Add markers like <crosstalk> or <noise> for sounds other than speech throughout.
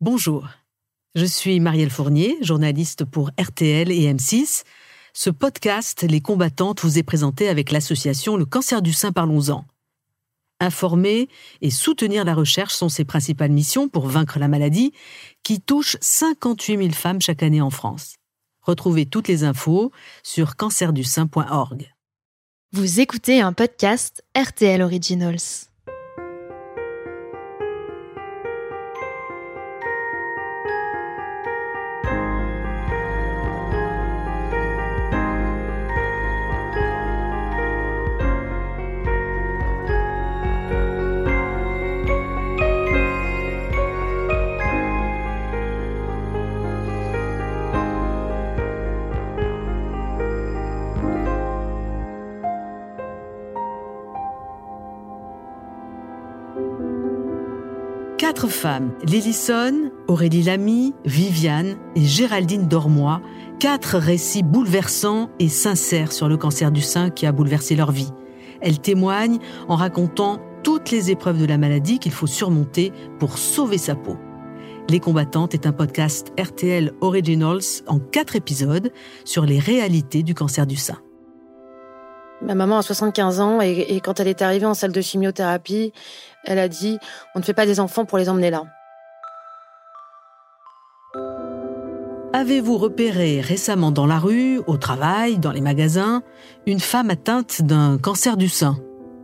Bonjour, je suis Marielle Fournier, journaliste pour RTL et M6. Ce podcast, Les combattantes, vous est présenté avec l'association Le cancer du sein Parlons-en. Informer et soutenir la recherche sont ses principales missions pour vaincre la maladie qui touche 58 000 femmes chaque année en France. Retrouvez toutes les infos sur cancerdusein.org. Vous écoutez un podcast RTL Originals. Femmes, Lillison, Aurélie Lamy, Viviane et Géraldine Dormois, quatre récits bouleversants et sincères sur le cancer du sein qui a bouleversé leur vie. Elles témoignent en racontant toutes les épreuves de la maladie qu'il faut surmonter pour sauver sa peau. Les combattantes est un podcast RTL Originals en quatre épisodes sur les réalités du cancer du sein. Ma maman a 75 ans et, quand elle est arrivée en salle de chimiothérapie, elle a dit on ne fait pas des enfants pour les emmener là. Avez-vous repéré récemment dans la rue, au travail, dans les magasins, une femme atteinte d'un cancer du sein?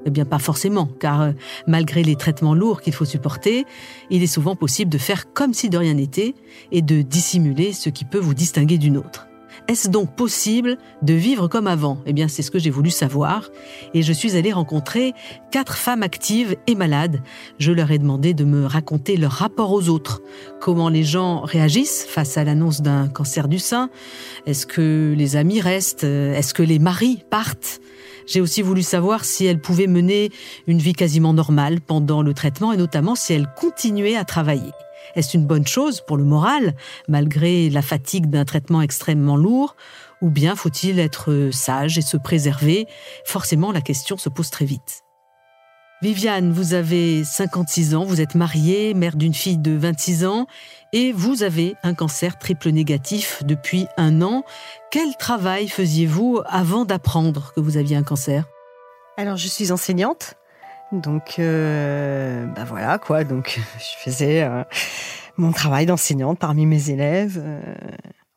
Eh bien pas forcément, car euh, malgré les traitements lourds qu'il faut supporter, il est souvent possible de faire comme si de rien n'était et de dissimuler ce qui peut vous distinguer d'une autre. Est-ce donc possible de vivre comme avant? Eh bien, c'est ce que j'ai voulu savoir. Et je suis allée rencontrer quatre femmes actives et malades. Je leur ai demandé de me raconter leur rapport aux autres. Comment les gens réagissent face à l'annonce d'un cancer du sein Est-ce que les amis restent? Est-ce que les maris partent? J'ai aussi voulu savoir si elles pouvaient mener une vie quasiment normale pendant le traitement et notamment si elles continuaient à travailler. Est-ce une bonne chose pour le moral, malgré la fatigue d'un traitement extrêmement lourd? Ou bien faut-il être sage et se préserver? Forcément, la question se pose très vite. Viviane, vous avez 56 ans, vous êtes mariée, mère d'une fille de 26 ans, et vous avez un cancer triple négatif depuis un an. Quel travail faisiez-vous avant d'apprendre que vous aviez un cancer? Alors, je suis enseignante. Donc, euh, bah voilà quoi. Donc, <laughs> je faisais euh, mon travail d'enseignante parmi mes élèves. Euh,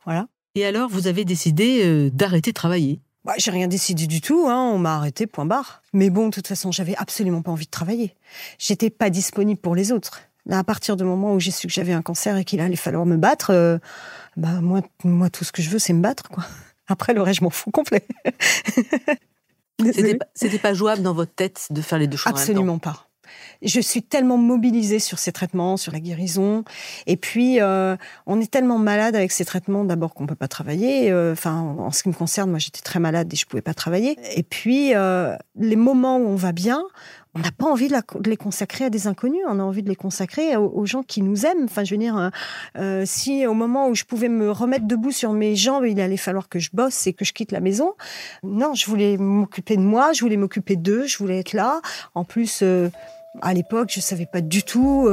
voilà. Et alors, vous avez décidé d'arrêter de travailler? Bah, J'ai rien décidé du tout. Hein. On m'a arrêté, point barre. Mais bon, de toute façon, j'avais absolument pas envie de travailler. J'étais pas disponible pour les autres. Là, à partir du moment où j'ai su que j'avais un cancer et qu'il allait falloir me battre, bah moi, moi, tout ce que je veux, c'est me battre, quoi. Après, le reste, je m'en fous complet. <laughs> C'était pas, jouable dans votre tête de faire les deux choses Absolument pas. Je suis tellement mobilisée sur ces traitements, sur la guérison, et puis euh, on est tellement malade avec ces traitements. D'abord qu'on peut pas travailler. Euh, enfin, en ce qui me concerne, moi j'étais très malade et je pouvais pas travailler. Et puis euh, les moments où on va bien, on n'a pas envie de, les consacrer à des inconnus, on a envie de les consacrer aux, gens qui nous aiment. Enfin, je veux dire, euh, euh, si au moment où je pouvais me remettre debout sur mes jambes, il allait falloir que je bosse et que je quitte la maison, non, je voulais m'occuper de moi, je voulais m'occuper d'eux, je voulais être là. En plus, euh, à l'époque, je savais pas du tout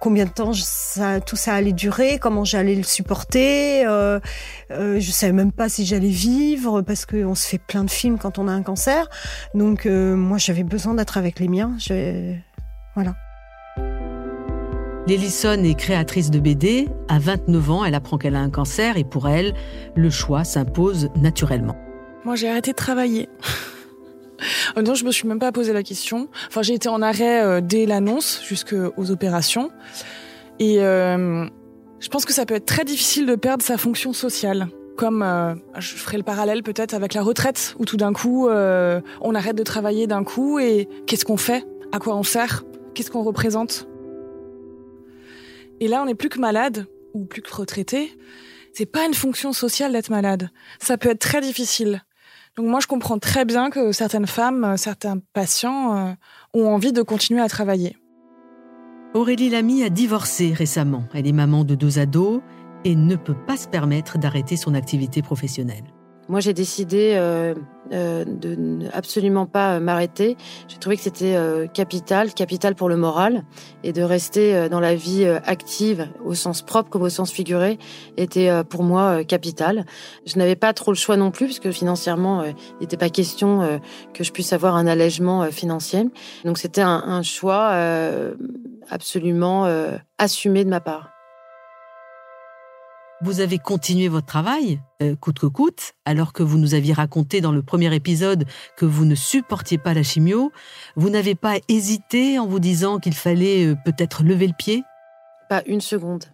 combien de temps ça, tout ça allait durer, comment j'allais le supporter. Euh, euh, je savais même pas si j'allais vivre parce qu'on se fait plein de films quand on a un cancer. Donc euh, moi j'avais besoin d'être avec les miens. Voilà. Lélison est créatrice de BD. À 29 ans, elle apprend qu'elle a un cancer et pour elle, le choix s'impose naturellement. Moi j'ai arrêté de travailler. Non, je me suis même pas posé la question. Enfin, j'ai été en arrêt euh, dès l'annonce jusqu'aux opérations. Et euh, je pense que ça peut être très difficile de perdre sa fonction sociale. Comme euh, je ferai le parallèle peut-être avec la retraite, où tout d'un coup, on arrête de travailler d'un coup et qu'est-ce qu'on fait? À quoi on sert? Qu'est-ce qu'on représente? Et là, on n'est plus que malade ou plus que retraité. C'est pas une fonction sociale d'être malade. Ça peut être très difficile. Donc moi, je comprends très bien que certaines femmes, euh, certains patients euh, ont envie de continuer à travailler. Aurélie Lamy a divorcé récemment. Elle est maman de deux ados et ne peut pas se permettre d'arrêter son activité professionnelle. Moi, j'ai décidé euh, euh, de absolument pas euh, m'arrêter. J'ai trouvé que c'était euh, capital, capital pour le moral, et de rester dans la vie active, au sens propre comme au sens figuré, était pour moi capital. Je n'avais pas trop le choix non plus, parce que financièrement, il n'était pas question que je puisse avoir un allègement financier. Donc c'était un, un, choix absolument assumé de ma part. Vous avez continué votre travail, euh, coûte que coûte, alors que vous nous aviez raconté dans le premier épisode que vous ne supportiez pas la chimio. Vous n'avez pas hésité en vous disant qu'il fallait euh, peut-être lever le pied? Pas une seconde.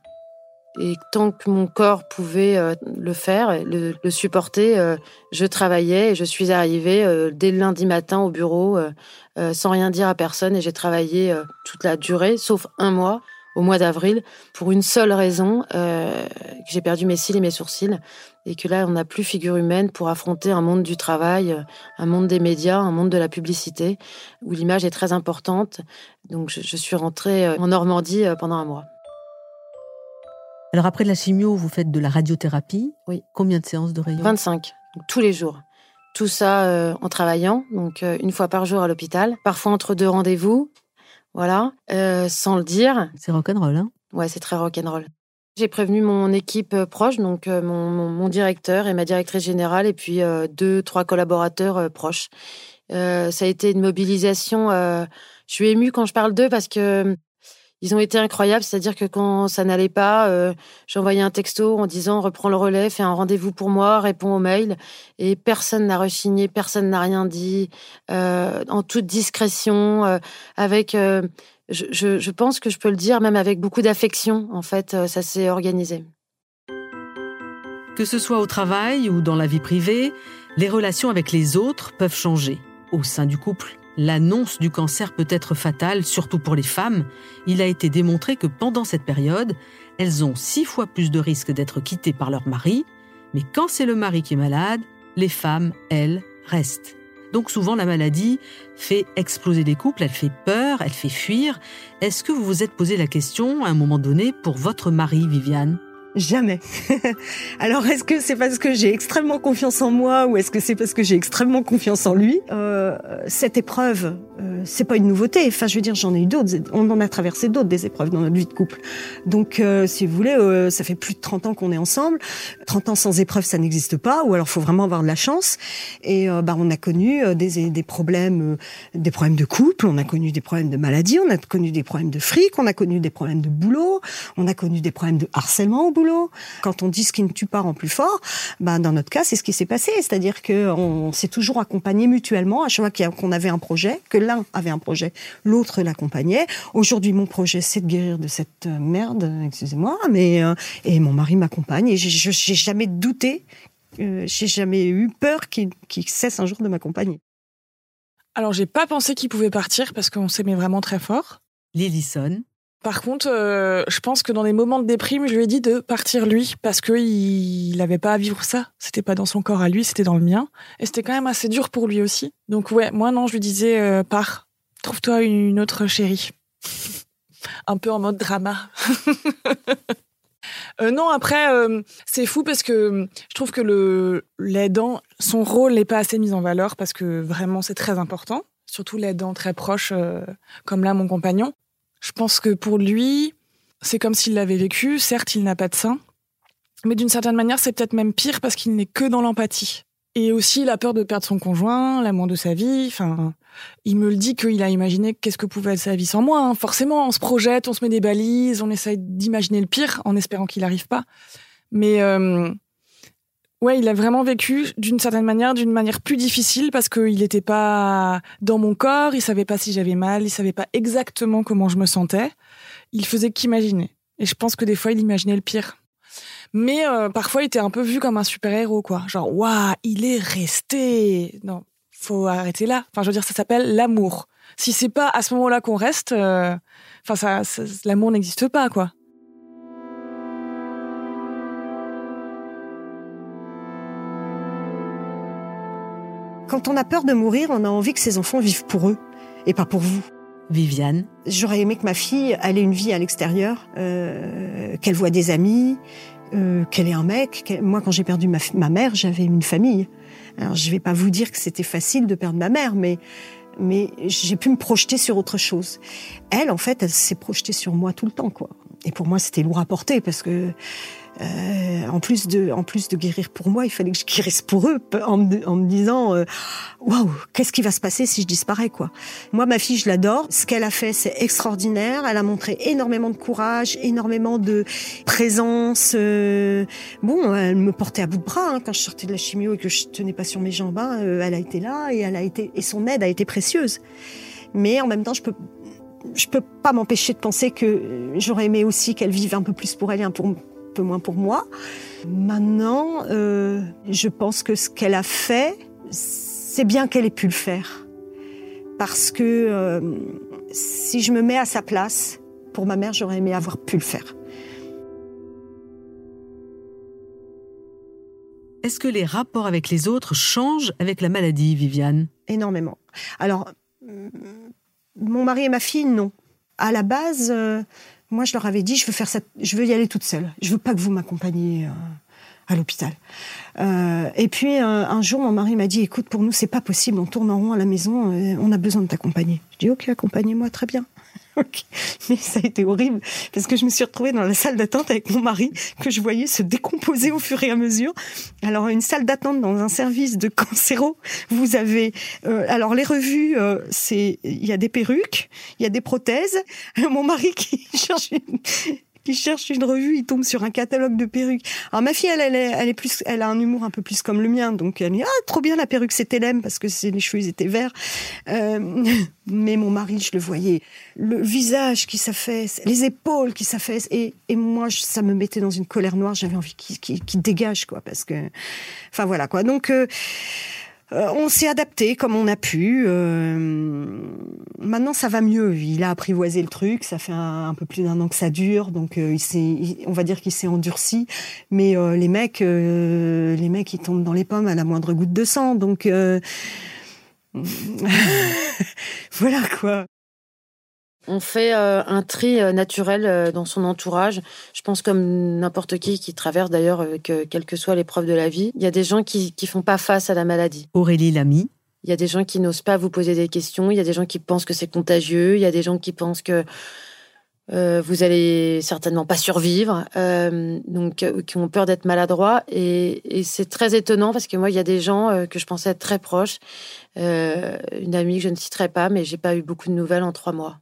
Et tant que mon corps pouvait euh, le faire, le, le supporter, je travaillais et je suis arrivée dès le lundi matin au bureau sans rien dire à personne et j'ai travaillé toute la durée, sauf un mois au mois d'avril pour une seule raison, euh, que j'ai perdu mes cils et mes sourcils et que là on n'a plus figure humaine pour affronter un monde du travail, un monde des médias, un monde de la publicité où l'image est très importante. Donc je, je suis rentrée euh, en Normandie euh, pendant un mois. Alors après de la chimio, vous faites de la radiothérapie. Oui. Combien de séances de rayons 25, tous les jours. Tout ça euh, en travaillant, donc euh, une fois par jour à l'hôpital, parfois entre deux rendez-vous, voilà, euh, sans le dire. C'est rock'n'roll, hein Ouais, c'est très rock'n'roll. J'ai prévenu mon équipe euh, proche, donc euh, mon, mon, mon, directeur et ma directrice générale, et puis euh, deux, trois collaborateurs euh, proches. ça a été une mobilisation. je suis émue quand je parle d'eux parce que ils ont été incroyables. C'est-à-dire que quand ça n'allait pas, euh, j'envoyais un texto en disant reprends le relais, fais un rendez-vous pour moi, réponds au mail. Et personne n'a rechigné, personne n'a rien dit, euh, en toute discrétion, euh, avec. Euh, je, pense que je peux le dire, même avec beaucoup d'affection. En fait, ça s'est organisé. Que ce soit au travail ou dans la vie privée, les relations avec les autres peuvent changer. Au sein du couple, L'annonce du cancer peut être fatale, surtout pour les femmes. Il a été démontré que pendant cette période, elles ont six fois plus de risques d'être quittées par leur mari. Mais quand c'est le mari qui est malade, les femmes, elles, restent. Donc souvent la maladie fait exploser les couples, elle fait peur, elle fait fuir. Est-ce que vous vous êtes posé la question à un moment donné pour votre mari, Viviane? Jamais. <laughs> Alors, est-ce que c'est parce que j'ai extrêmement confiance en moi ou est-ce que c'est parce que j'ai extrêmement confiance en lui? Euh, Cette épreuve, euh, c'est pas une nouveauté. Enfin, je veux dire, j'en ai eu d'autres. On en a traversé d'autres des épreuves dans notre vie de couple. Donc, euh, si vous voulez, euh, ça fait plus de 30 ans qu'on est ensemble. 30 ans sans épreuve, ça n'existe pas. Ou alors, faut vraiment avoir de la chance. Et euh, bah, on a connu des, des problèmes, des problèmes de couple. On a connu des problèmes de maladie. On a connu des problèmes de fric. On a connu des problèmes de boulot. On a connu des problèmes de harcèlement au boulot. Quand on dit ce qui ne tue pas rend plus fort, ben dans notre cas, c'est ce qui s'est passé. C'est-à-dire qu'on s'est toujours accompagné mutuellement à chaque fois qu'on avait un projet, que l'un avait un projet, l'autre l'accompagnait. Aujourd'hui, mon projet, c'est de guérir de cette merde, excusez-moi, mais euh, et mon mari m'accompagne et j'ai jamais douté, euh, j'ai jamais eu peur qu'il qu cesse un jour de m'accompagner. Alors, j'ai pas pensé qu'il pouvait partir parce qu'on s'aimait vraiment très fort. Lillison. Par contre, euh, je pense que dans des moments de déprime, je lui ai dit de partir lui parce que il n'avait pas à vivre ça. C'était pas dans son corps à lui, c'était dans le mien, et c'était quand même assez dur pour lui aussi. Donc ouais, moi non, je lui disais euh, pars, trouve-toi une autre chérie. <laughs> Un peu en mode drama. <laughs> euh, non, après euh, c'est fou parce que je trouve que le l'aidant, son rôle n'est pas assez mis en valeur parce que vraiment c'est très important surtout l'aidant très proche, comme là mon compagnon. Je pense que pour lui, c'est comme s'il l'avait vécu. Certes, il n'a pas de sein, mais d'une certaine manière, c'est peut-être même pire parce qu'il n'est que dans l'empathie. Et aussi, il a peur de perdre son conjoint, l'amour de sa vie. Enfin, il me le dit qu'il a imaginé qu'est-ce que pouvait être sa vie sans moi. Hein. Forcément, on se projette, on se met des balises, on essaye d'imaginer le pire en espérant qu'il n'arrive pas. Mais euh, ouais, il a vraiment vécu d'une certaine manière, d'une manière plus difficile parce qu'il n'était pas dans mon corps, il savait pas si j'avais mal, il savait pas exactement comment je me sentais. Il faisait qu'imaginer. Et je pense que des fois, il imaginait le pire. Mais euh, parfois, il était un peu vu comme un super-héros, quoi. Genre, waouh, il est resté. Non, faut arrêter là. Enfin, je veux dire, ça s'appelle l'amour. Si c'est pas à ce moment-là qu'on reste, euh... enfin, ça, l'amour n'existe pas, quoi. Quand on a peur de mourir, on a envie que ses enfants vivent pour eux et pas pour vous. Viviane. J'aurais aimé que ma fille ait une vie à l'extérieur, euh, qu'elle voit des amis, euh, qu'elle ait un mec. Moi, quand j'ai perdu ma, ma mère, j'avais une famille. Alors, je vais pas vous dire que c'était facile de perdre ma mère, mais mais j'ai pu me projeter sur autre chose. Elle, en fait, elle s'est projetée sur moi tout le temps, quoi. Et pour moi, c'était lourd à porter parce que euh, en plus de, en plus de guérir pour moi, il fallait que je guérisse pour eux, en me, en me disant, euh, waouh, qu'est-ce qui va se passer si je disparais, quoi. Moi, ma fille, je l'adore. Ce qu'elle a fait, c'est extraordinaire. Elle a montré énormément de courage, énormément de présence. Euh, bon, elle me portait à bout de bras hein, quand je sortais de la chimio et que je tenais pas sur mes jambes. Hein, elle a été là et elle a été, et son aide a été précieuse. Mais en même temps, je peux je peux pas m'empêcher de penser que j'aurais aimé aussi qu'elle vive un peu plus pour elle pour, peu moins pour moi. Maintenant, euh, je pense que ce qu'elle a fait, c'est bien qu'elle ait pu le faire. Parce que euh, si je me mets à sa place, pour ma mère, j'aurais aimé avoir pu le faire. Est-ce que les rapports avec les autres changent avec la maladie, Viviane? Énormément. Alors, mon mari et ma fille, non. À la base, euh, moi, je leur avais dit, je veux faire je veux y aller toute seule. Je veux pas que vous m'accompagniez euh, à l'hôpital. Euh, et puis un jour, mon mari m'a dit, écoute, pour nous, c'est pas possible. On tourne en rond à la maison. on a besoin de t'accompagner. Je dis, ok, accompagnez-moi, très bien. Mais ça a été horrible parce que je me suis retrouvée dans la salle d'attente avec mon mari que je voyais se décomposer au fur et à mesure. Alors une salle d'attente dans un service de cancéro, vous avez euh, alors les revues, euh, c'est il y a des perruques, il y a des prothèses. <laughs> Mon mari qui <laughs> cherche qui cherche une revue, il tombe sur un catalogue de perruques. Alors ma fille, elle, est, elle est plus, elle a un humour un peu plus comme le mien, donc elle dit ah trop bien la perruque, c'était l'aime parce que les cheveux étaient verts. Euh, <laughs> mais mon mari, je le voyais, le visage qui s'affaisse, les épaules qui s'affaissent, et, et moi ça me mettait dans une colère noire. J'avais envie qu'il qui dégage quoi, parce que, enfin voilà quoi. Donc euh, euh, on s'est adapté comme on a pu. Euh, maintenant, ça va mieux. Il a apprivoisé le truc. Ça fait un, peu plus d'un an que ça dure, donc euh, il on va dire qu'il s'est endurci. Mais les mecs, les mecs, ils tombent dans les pommes à la moindre goutte de sang. Donc <laughs> voilà quoi. On fait euh, un tri euh, naturel euh, dans son entourage. Je pense comme n'importe qui qui traverse d'ailleurs, que, quelles que soient les preuves de la vie. Il y a des gens qui ne font pas face à la maladie. Aurélie Lamy. Il y a des gens qui n'osent pas vous poser des questions. Il y a des gens qui pensent que c'est contagieux. Il y a des gens qui pensent que vous allez certainement pas survivre, donc qui ont peur d'être maladroits. Et, et c'est très étonnant parce que moi, il y a des gens que je pensais être très proches. une amie que je ne citerai pas, mais j'ai pas eu beaucoup de nouvelles en trois mois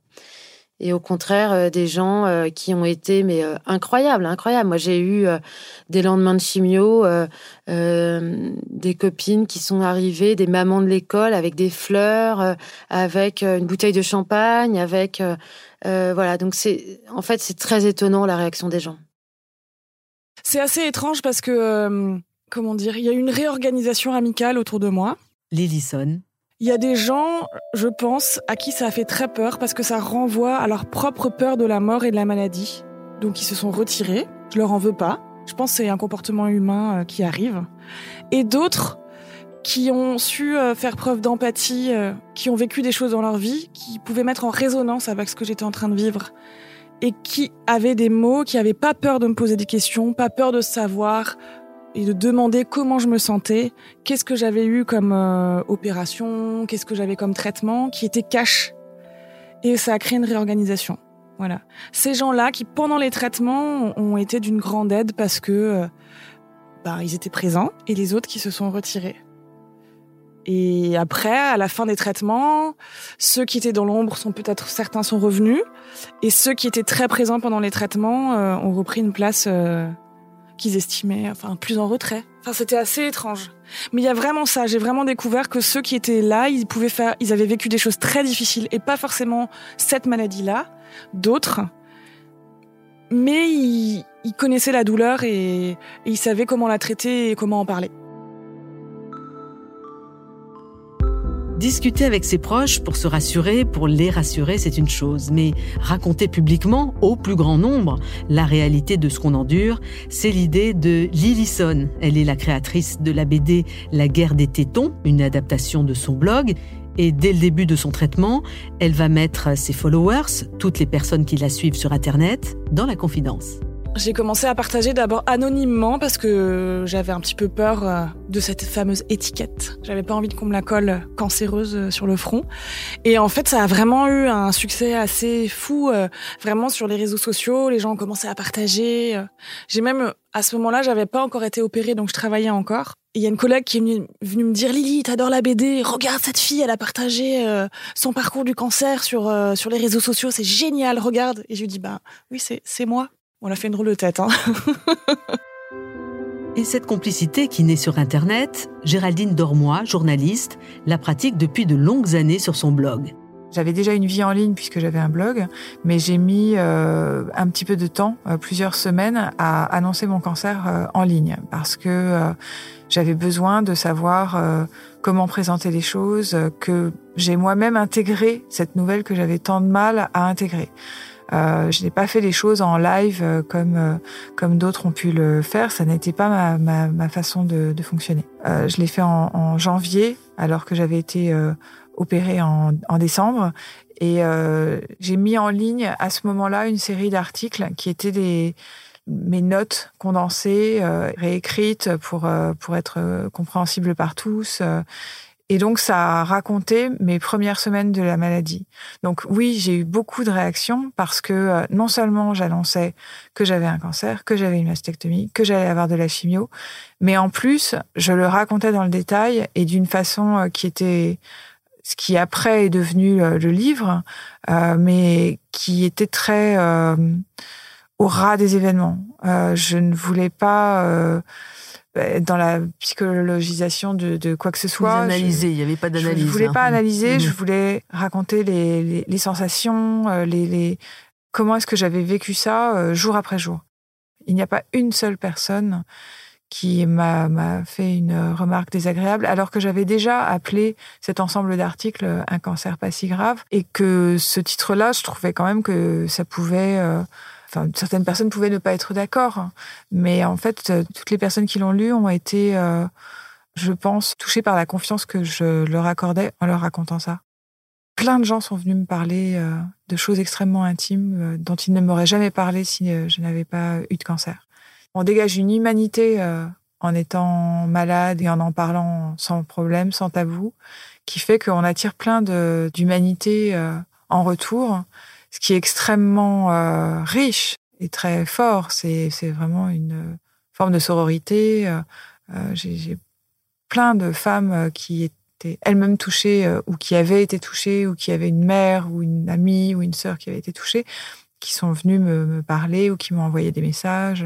et au contraire euh, des gens euh, qui ont été mais euh, incroyables, incroyables. Moi, j'ai eu des lendemains de chimio, des copines qui sont arrivées, des mamans de l'école avec des fleurs, avec une bouteille de champagne, avec voilà. Donc c'est en fait c'est très étonnant la réaction des gens. C'est assez étrange parce que comment dire, il y a une réorganisation amicale autour de moi. Lillison. Il y a des gens, je pense, à qui ça a fait très peur parce que ça renvoie à leur propre peur de la mort et de la maladie. Donc ils se sont retirés. Je leur en veux pas. Je pense que c'est un comportement humain euh, qui arrive. Et d'autres qui ont su euh, faire preuve d'empathie, euh, qui ont vécu des choses dans leur vie, qui pouvaient mettre en résonance avec ce que j'étais en train de vivre et qui avaient des mots, qui n'avaient pas peur de me poser des questions, pas peur de savoir et de demander comment je me sentais, qu'est-ce que j'avais eu comme euh, opération, qu'est-ce que j'avais comme traitement, qui était cash. Et ça a créé une réorganisation. Voilà. Ces gens-là qui, pendant les traitements, ont été d'une grande aide parce que euh, bah, ils étaient présents et les autres qui se sont retirés. Et après, à la fin des traitements, ceux qui étaient dans l'ombre sont peut-être certains sont revenus et ceux qui étaient très présents pendant les traitements euh, ont repris une place qu'ils estimaient enfin plus en retrait. Enfin, c'était assez étrange. Mais il y a vraiment ça. J'ai vraiment découvert que ceux qui étaient là, ils pouvaient faire, ils avaient vécu des choses très difficiles et pas forcément cette maladie-là, d'autres. Mais ils, connaissaient la douleur et, et ils savaient comment la traiter et comment en parler. Discuter avec ses proches pour se rassurer, pour les rassurer, c'est une chose, mais raconter publiquement, au plus grand nombre, la réalité de ce qu'on endure, c'est l'idée de Lillison. Elle est la créatrice de la BD La guerre des tétons, une adaptation de son blog, et dès le début de son traitement, elle va mettre ses followers, toutes les personnes qui la suivent sur Internet, dans la confidence. J'ai commencé à partager d'abord anonymement parce que j'avais un petit peu peur euh, de cette fameuse étiquette. J'avais pas envie qu'on me la colle cancéreuse euh, sur le front. Et en fait, ça a vraiment eu un succès assez fou, euh, vraiment sur les réseaux sociaux. Les gens ont commencé à partager. J'ai même, à ce moment-là, j'avais pas encore été opérée, donc je travaillais encore. Il y a une collègue qui est venue, me dire Lily, t'adores la BD, regarde cette fille, elle a partagé son parcours du cancer sur sur les réseaux sociaux, c'est génial, regarde. Et je lui dis bah oui, c'est c'est moi. On a fait une drôle de tête. Hein <laughs> Et cette complicité qui naît sur Internet, Géraldine Dormois, journaliste, la pratique depuis de longues années sur son blog. J'avais déjà une vie en ligne puisque j'avais un blog, mais j'ai mis euh, un petit peu de temps, euh, plusieurs semaines, à annoncer mon cancer euh, en ligne parce que j'avais besoin de savoir comment présenter les choses, que j'ai moi-même intégré cette nouvelle que j'avais tant de mal à intégrer. Euh, je n'ai pas fait les choses en live euh, comme euh, comme d'autres ont pu le faire. Ça n'était pas ma, ma, ma, façon de, de fonctionner. Euh, je l'ai fait en, en, janvier, alors que j'avais été opérée en, en, décembre. Et j'ai mis en ligne à ce moment-là une série d'articles qui étaient des mes notes condensées, réécrites pour pour être compréhensibles par tous. Et donc, ça a raconté mes premières semaines de la maladie. Donc oui, j'ai eu beaucoup de réactions parce que euh, non seulement j'annonçais que j'avais un cancer, que j'avais une mastectomie, que j'allais avoir de la chimio, mais en plus, je le racontais dans le détail et d'une façon euh, qui était ce qui après est devenu euh, le livre, mais qui était très au ras des événements. je ne voulais pas dans la psychologisation de, de quoi que ce soit. Analyser, il n'y avait pas d'analyse. Je ne voulais hein. pas analyser, je Mhm. voulais raconter les, les, les sensations, euh, les, les comment est-ce que j'avais vécu ça euh, jour après jour. Il n'y a pas une seule personne qui m'a fait une remarque désagréable, alors que j'avais déjà appelé cet ensemble d'articles euh, un cancer pas si grave, et que ce titre-là, je trouvais quand même que ça pouvait euh, Certaines personnes pouvaient ne pas être d'accord, mais en fait, euh, toutes les personnes qui l'ont lu ont été, euh, je pense, touchées par la confiance que je leur accordais en leur racontant ça. Plein de gens sont venus me parler euh, de choses extrêmement intimes dont ils ne m'auraient jamais parlé si je n'avais pas eu de cancer. On dégage une humanité en étant malade et en en parlant sans problème, sans tabou, qui fait qu'on attire plein d'humanité en retour ce qui est extrêmement euh, riche et très fort. C'est vraiment une euh, forme de sororité. Euh, J'ai plein de femmes qui étaient elles-mêmes touchées ou qui avaient été touchées ou qui avaient une mère ou une amie ou une sœur qui avait été touchée qui sont venues me, parler ou qui m'ont envoyé des messages.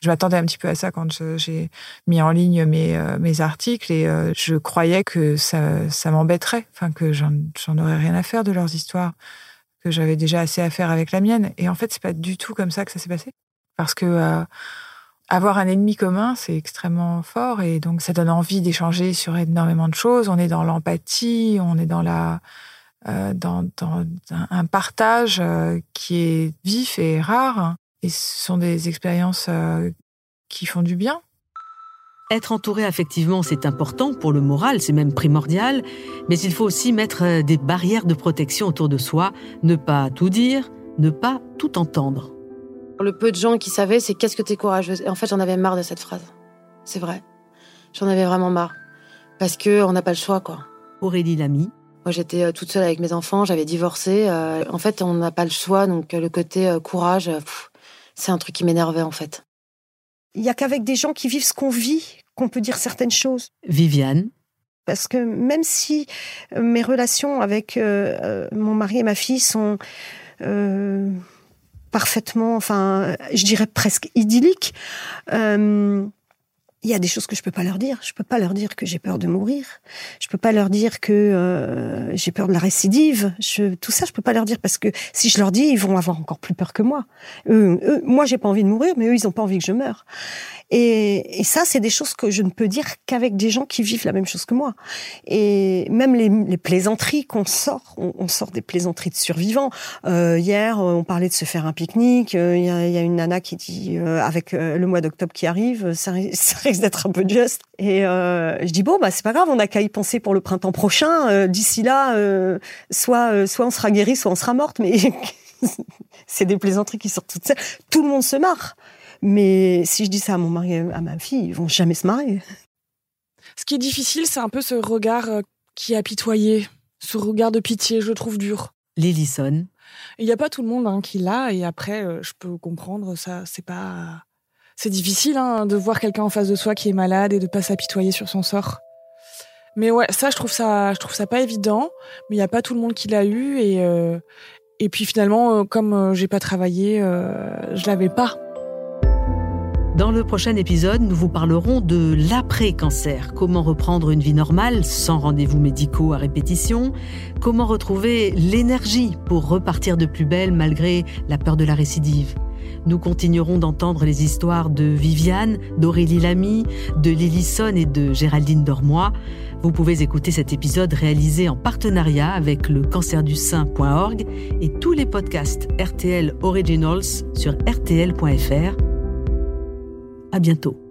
Je m'attendais un petit peu à ça quand j'ai mis en ligne mes, articles et je croyais que ça, ça m'embêterait, enfin que j'en aurais rien à faire de leurs histoires que j'avais déjà assez à faire avec la mienne. Et en fait, c'est pas du tout comme ça que ça s'est passé. Parce que euh, avoir un ennemi commun, c'est extrêmement fort et donc ça donne envie d'échanger sur énormément de choses. On est dans l'empathie, on est dans la euh, dans, un, partage euh, qui est vif et rare. Et ce sont des expériences qui font du bien. Être entouré affectivement, c'est important pour le moral, c'est même primordial, mais il faut aussi mettre euh, des barrières de protection autour de soi, ne pas tout dire, ne pas tout entendre. Le peu de gens qui savaient, c'est qu'est-ce que t'es courageuse. Et en fait, j'en avais marre de cette phrase. C'est vrai. J'en avais vraiment marre. Parce que on n'a pas le choix, quoi. Aurélie Lamy, Moi, j'étais euh, toute seule avec mes enfants, j'avais divorcé. euh, en fait, on n'a pas le choix, donc le côté courage, c'est un truc qui m'énervait, en fait. Il y a qu'avec des gens qui vivent ce qu'on vit qu'on peut dire certaines choses. Viviane, Parce que même si euh, mes relations avec euh, euh, mon mari et ma fille sont euh, parfaitement, enfin, je dirais presque idylliques, euh, il y a des choses que je peux pas leur dire. Je peux pas leur dire que j'ai peur de mourir. Je peux pas leur dire que euh, j'ai peur de la récidive. Je, tout ça, je peux pas leur dire parce que si je leur dis, ils vont avoir encore plus peur que moi. Eux, eux, moi, j'ai pas envie de mourir, mais eux, ils ont pas envie que je meure. Et, et ça, c'est des choses que je ne peux dire qu'avec des gens qui vivent la même chose que moi. Et même les, les plaisanteries qu'on sort, on, sort des plaisanteries de survivants. Euh, hier, on parlait de se faire un pique-nique. Il euh, y, a, y, a, une nana qui dit, euh, avec le mois d'octobre qui arrive, ça, ça risque d'être un peu juste. Et euh, je dis bon, bah c'est pas grave, on n'a qu'à y penser pour le printemps prochain. Euh, D'ici là, soit soit on sera guéri, soit on sera morte, mais <laughs> c'est des plaisanteries qui sortent toutes seules. Tout le monde se marre. Mais si je dis ça à mon mari et à ma fille, ils vont jamais se marrer. Ce qui est difficile, c'est un peu ce regard euh, qui est apitoyé, ce regard de pitié, je le trouve dur. Lillison. Il n'y a pas tout le monde hein, qui l'a, et après, euh, je peux comprendre, ça, c'est pas. C'est difficile hein, de voir quelqu'un en face de soi qui est malade et de pas s'apitoyer sur son sort. Mais ouais, ça, je trouve ça, je trouve ça pas évident. Mais il n'y a pas tout le monde qui l'a eu, et euh, puis finalement, comme j'ai pas travaillé, je l'avais pas. Dans le prochain épisode, nous vous parlerons de l'après-cancer. Comment reprendre une vie normale sans rendez-vous médicaux à répétition? Comment retrouver l'énergie pour repartir de plus belle malgré la peur de la récidive? Nous continuerons d'entendre les histoires de Viviane, d'Aurélie Lamy, de Lillison et de Géraldine Dormois. Vous pouvez écouter cet épisode réalisé en partenariat avec le cancerdusein.org et tous les podcasts RTL Originals sur rtl.fr à bientôt.